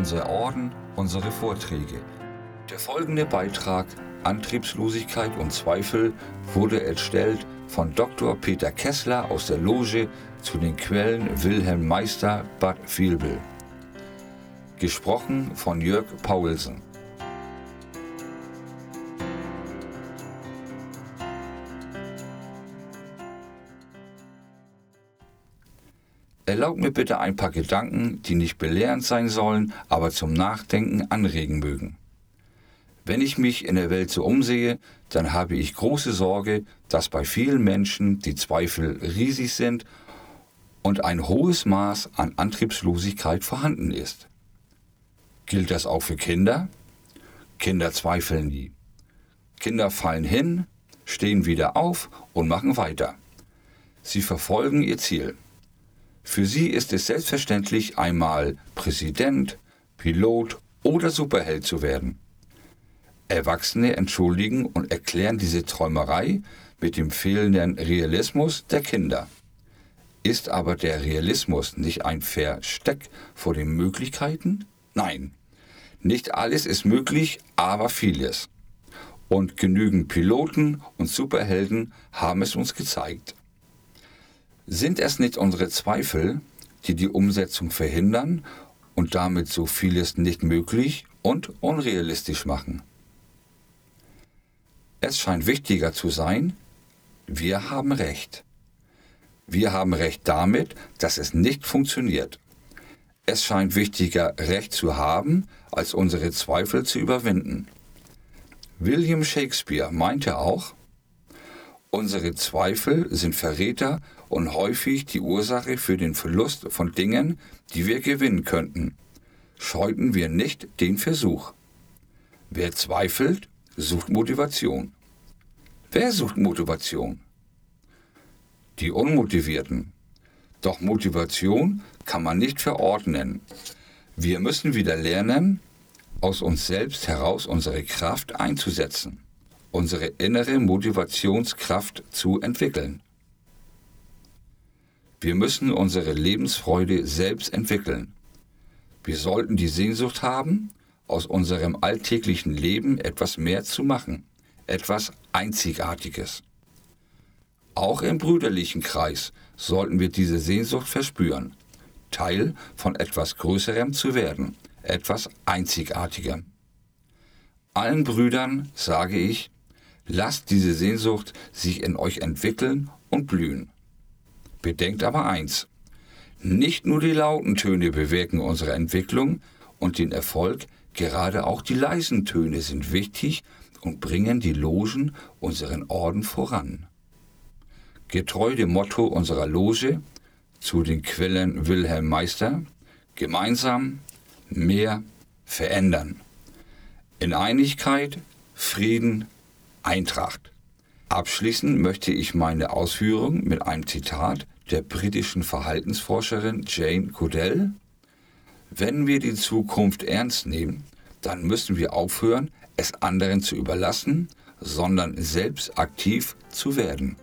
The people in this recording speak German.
unser Orden, unsere Vorträge. Der folgende Beitrag Antriebslosigkeit und Zweifel wurde erstellt von Dr. Peter Kessler aus der Loge zu den Quellen Wilhelm Meister Bad Vilbel. Gesprochen von Jörg Paulsen. Erlaubt mir bitte ein paar Gedanken, die nicht belehrend sein sollen, aber zum Nachdenken anregen mögen. Wenn ich mich in der Welt so umsehe, dann habe ich große Sorge, dass bei vielen Menschen die Zweifel riesig sind und ein hohes Maß an Antriebslosigkeit vorhanden ist. Gilt das auch für Kinder? Kinder zweifeln nie. Kinder fallen hin, stehen wieder auf und machen weiter. Sie verfolgen ihr Ziel. Für sie ist es selbstverständlich, einmal Präsident, Pilot oder Superheld zu werden. Erwachsene entschuldigen und erklären diese Träumerei mit dem fehlenden Realismus der Kinder. Ist aber der Realismus nicht ein Versteck vor den Möglichkeiten? Nein. Nicht alles ist möglich, aber vieles. Und genügend Piloten und Superhelden haben es uns gezeigt. Sind es nicht unsere Zweifel, die die Umsetzung verhindern und damit so vieles nicht möglich und unrealistisch machen? Es scheint wichtiger zu sein, wir haben Recht. Wir haben Recht damit, dass es nicht funktioniert. Es scheint wichtiger, Recht zu haben, als unsere Zweifel zu überwinden. William Shakespeare meinte auch, Unsere Zweifel sind Verräter und häufig die Ursache für den Verlust von Dingen, die wir gewinnen könnten. Scheuten wir nicht den Versuch. Wer zweifelt, sucht Motivation. Wer sucht Motivation? Die Unmotivierten. Doch Motivation kann man nicht verordnen. Wir müssen wieder lernen, aus uns selbst heraus unsere Kraft einzusetzen unsere innere Motivationskraft zu entwickeln. Wir müssen unsere Lebensfreude selbst entwickeln. Wir sollten die Sehnsucht haben, aus unserem alltäglichen Leben etwas mehr zu machen, etwas Einzigartiges. Auch im brüderlichen Kreis sollten wir diese Sehnsucht verspüren, Teil von etwas Größerem zu werden, etwas Einzigartigem. Allen Brüdern sage ich, Lasst diese Sehnsucht sich in euch entwickeln und blühen. Bedenkt aber eins, nicht nur die lauten Töne bewirken unsere Entwicklung und den Erfolg, gerade auch die leisen Töne sind wichtig und bringen die Logen unseren Orden voran. Getreu dem Motto unserer Loge, zu den Quellen Wilhelm Meister, gemeinsam mehr verändern. In Einigkeit, Frieden, Eintracht. Abschließen möchte ich meine Ausführungen mit einem Zitat der britischen Verhaltensforscherin Jane Goodell. Wenn wir die Zukunft ernst nehmen, dann müssen wir aufhören, es anderen zu überlassen, sondern selbst aktiv zu werden.